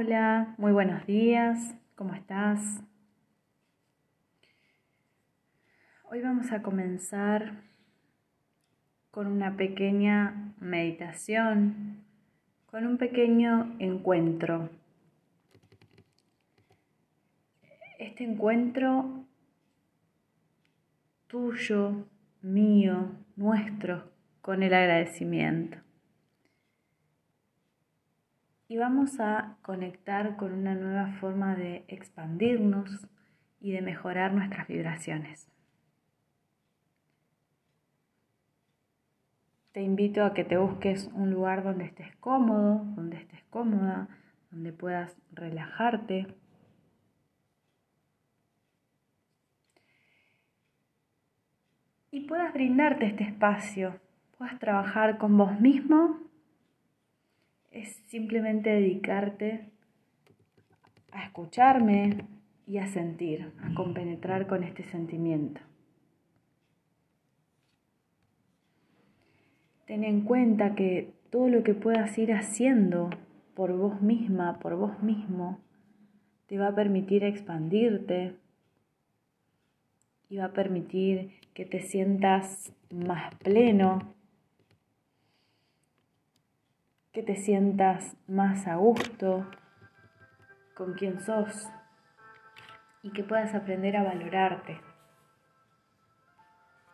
Hola, muy buenos días, ¿cómo estás? Hoy vamos a comenzar con una pequeña meditación, con un pequeño encuentro. Este encuentro tuyo, mío, nuestro, con el agradecimiento y vamos a conectar con una nueva forma de expandirnos y de mejorar nuestras vibraciones. Te invito a que te busques un lugar donde estés cómodo, donde estés cómoda, donde puedas relajarte. Y puedas brindarte este espacio, puedas trabajar con vos mismo es simplemente dedicarte a escucharme y a sentir, a compenetrar con este sentimiento. Ten en cuenta que todo lo que puedas ir haciendo por vos misma, por vos mismo, te va a permitir expandirte y va a permitir que te sientas más pleno, que te sientas más a gusto con quien sos y que puedas aprender a valorarte,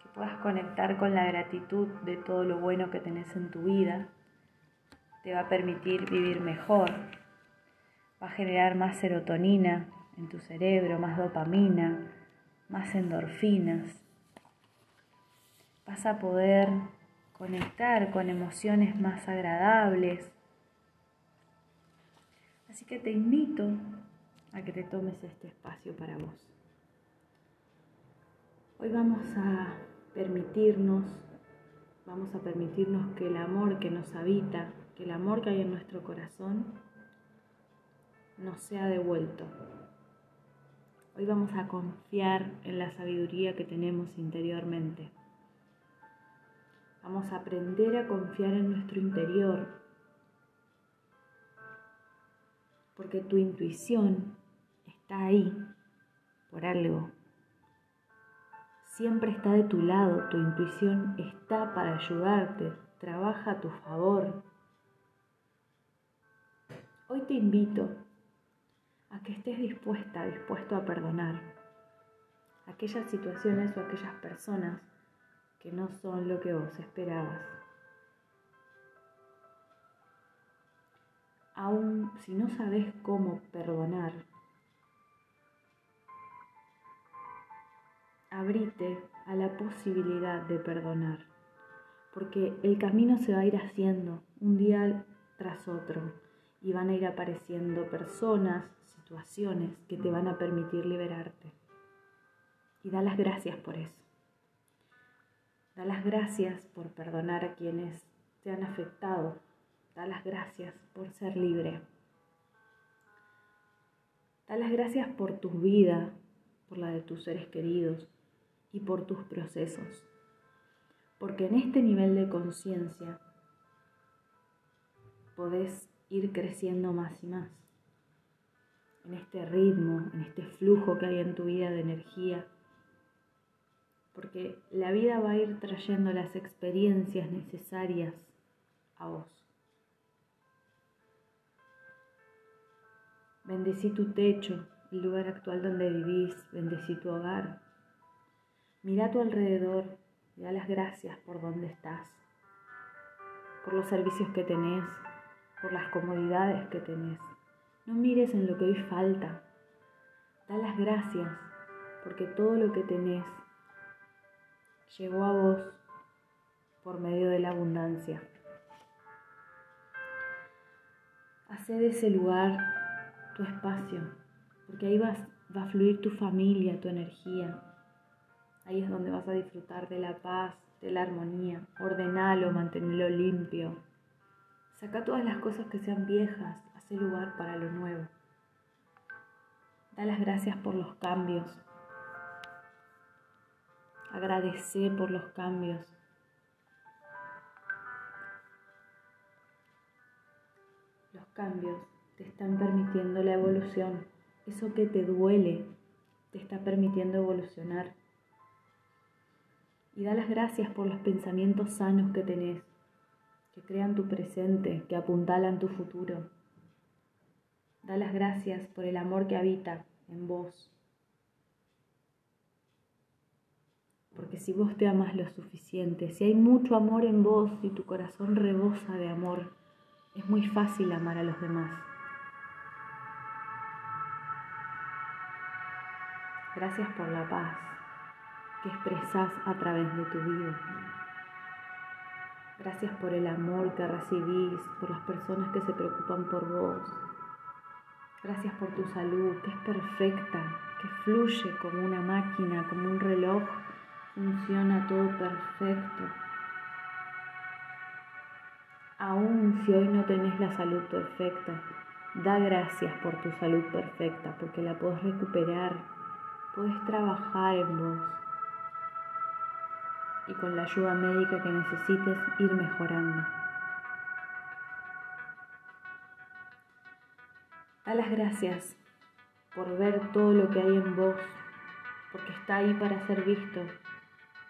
que puedas conectar con la gratitud de todo lo bueno que tenés en tu vida, te va a permitir vivir mejor, va a generar más serotonina en tu cerebro, más dopamina, más endorfinas, vas a poder conectar con emociones más agradables. Así que te invito a que te tomes este espacio para vos. Hoy vamos a permitirnos, vamos a permitirnos que el amor que nos habita, que el amor que hay en nuestro corazón, nos sea devuelto. Hoy vamos a confiar en la sabiduría que tenemos interiormente. Vamos a aprender a confiar en nuestro interior, porque tu intuición está ahí por algo. Siempre está de tu lado, tu intuición está para ayudarte, trabaja a tu favor. Hoy te invito a que estés dispuesta, dispuesto a perdonar aquellas situaciones o aquellas personas que no son lo que vos esperabas. Aún si no sabes cómo perdonar, abrite a la posibilidad de perdonar, porque el camino se va a ir haciendo un día tras otro y van a ir apareciendo personas, situaciones que te van a permitir liberarte. Y da las gracias por eso. Da las gracias por perdonar a quienes te han afectado. Da las gracias por ser libre. Da las gracias por tu vida, por la de tus seres queridos y por tus procesos. Porque en este nivel de conciencia podés ir creciendo más y más. En este ritmo, en este flujo que hay en tu vida de energía porque la vida va a ir trayendo las experiencias necesarias a vos. Bendecí tu techo, el lugar actual donde vivís, bendecí tu hogar. Mira a tu alrededor y da las gracias por donde estás, por los servicios que tenés, por las comodidades que tenés. No mires en lo que hoy falta. Da las gracias porque todo lo que tenés llegó a vos por medio de la abundancia. Hacé de ese lugar tu espacio, porque ahí vas, va a fluir tu familia, tu energía. Ahí es donde vas a disfrutar de la paz, de la armonía. Ordenalo, manténlo limpio. Saca todas las cosas que sean viejas, hace lugar para lo nuevo. Da las gracias por los cambios, Agradece por los cambios. Los cambios te están permitiendo la evolución. Eso que te duele te está permitiendo evolucionar. Y da las gracias por los pensamientos sanos que tenés, que crean tu presente, que apuntalan tu futuro. Da las gracias por el amor que habita en vos. Porque si vos te amas lo suficiente, si hay mucho amor en vos y tu corazón rebosa de amor, es muy fácil amar a los demás. Gracias por la paz que expresás a través de tu vida. Gracias por el amor que recibís, por las personas que se preocupan por vos. Gracias por tu salud, que es perfecta, que fluye como una máquina, como un reloj. Funciona todo perfecto. Aún si hoy no tenés la salud perfecta, da gracias por tu salud perfecta, porque la podés recuperar, podés trabajar en vos y con la ayuda médica que necesites ir mejorando. Da las gracias por ver todo lo que hay en vos, porque está ahí para ser visto,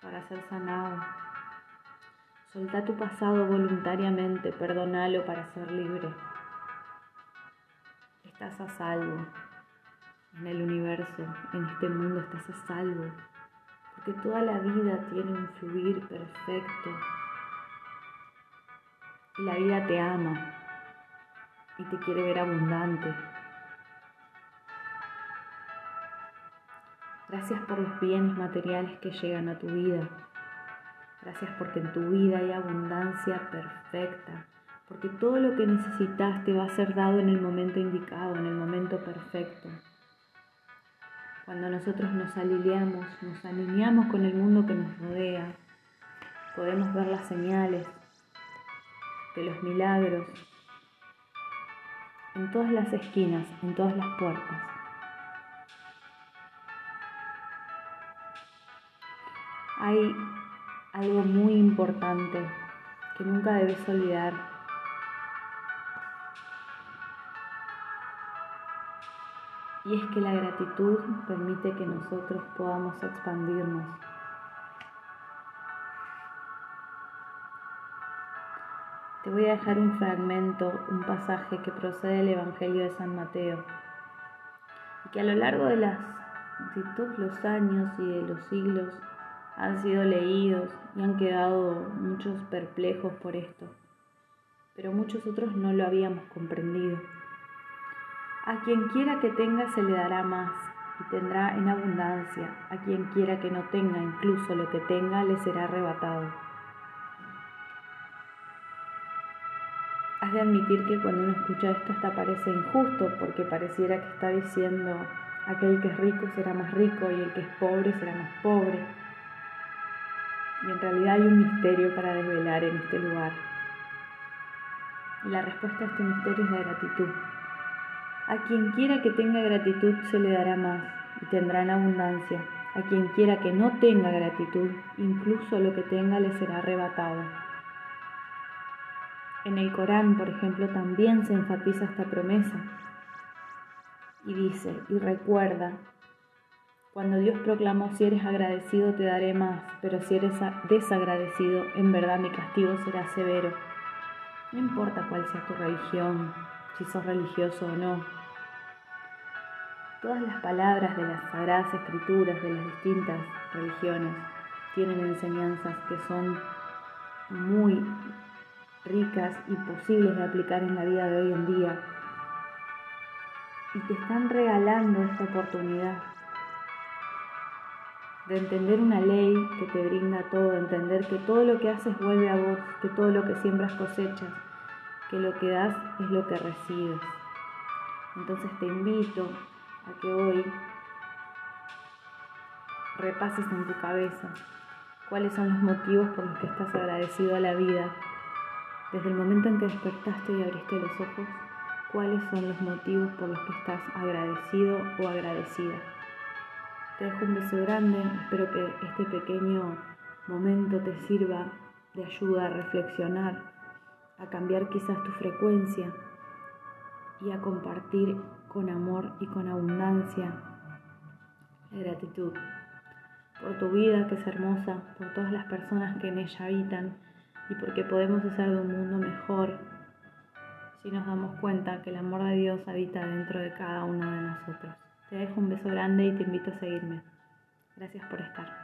para ser sanado. Solta tu pasado voluntariamente, perdonalo para ser libre. Estás a salvo en el universo, en este mundo estás a salvo, porque toda la vida tiene un fluir perfecto. Y la vida te ama y te quiere ver abundante. Gracias por los bienes materiales que llegan a tu vida. Gracias porque en tu vida hay abundancia perfecta. Porque todo lo que necesitas te va a ser dado en el momento indicado, en el momento perfecto. Cuando nosotros nos alineamos, nos alineamos con el mundo que nos rodea, podemos ver las señales de los milagros en todas las esquinas, en todas las puertas. Hay algo muy importante que nunca debes olvidar Y es que la gratitud permite que nosotros podamos expandirnos. Te voy a dejar un fragmento, un pasaje que procede del Evangelio de San Mateo y que a lo largo de, las, de todos los años y de los siglos han sido leídos y han quedado muchos perplejos por esto, pero muchos otros no lo habíamos comprendido. A quien quiera que tenga se le dará más y tendrá en abundancia. A quien quiera que no tenga, incluso lo que tenga, le será arrebatado. Has de admitir que cuando uno escucha esto hasta parece injusto porque pareciera que está diciendo aquel que es rico será más rico y el que es pobre será más pobre. Y en realidad hay un misterio para desvelar en este lugar. Y la respuesta a este misterio es la gratitud. A quien quiera que tenga gratitud se le dará más y tendrá en abundancia. A quien quiera que no tenga gratitud, incluso lo que tenga le será arrebatado. En el Corán, por ejemplo, también se enfatiza esta promesa. Y dice, y recuerda, cuando Dios proclamó, si eres agradecido te daré más, pero si eres desagradecido, en verdad mi castigo será severo. No importa cuál sea tu religión, si sos religioso o no. Todas las palabras de las sagradas escrituras de las distintas religiones tienen enseñanzas que son muy ricas y posibles de aplicar en la vida de hoy en día. Y te están regalando esta oportunidad de entender una ley que te brinda todo, de entender que todo lo que haces vuelve a vos, que todo lo que siembras cosechas, que lo que das es lo que recibes. Entonces te invito a que hoy repases en tu cabeza cuáles son los motivos por los que estás agradecido a la vida. Desde el momento en que despertaste y abriste los ojos, cuáles son los motivos por los que estás agradecido o agradecida. Te dejo un beso grande, espero que este pequeño momento te sirva de ayuda a reflexionar a cambiar quizás tu frecuencia y a compartir con amor y con abundancia la gratitud por tu vida que es hermosa, por todas las personas que en ella habitan y porque podemos hacer de un mundo mejor si nos damos cuenta que el amor de Dios habita dentro de cada uno de nosotros. Te dejo un beso grande y te invito a seguirme. Gracias por estar.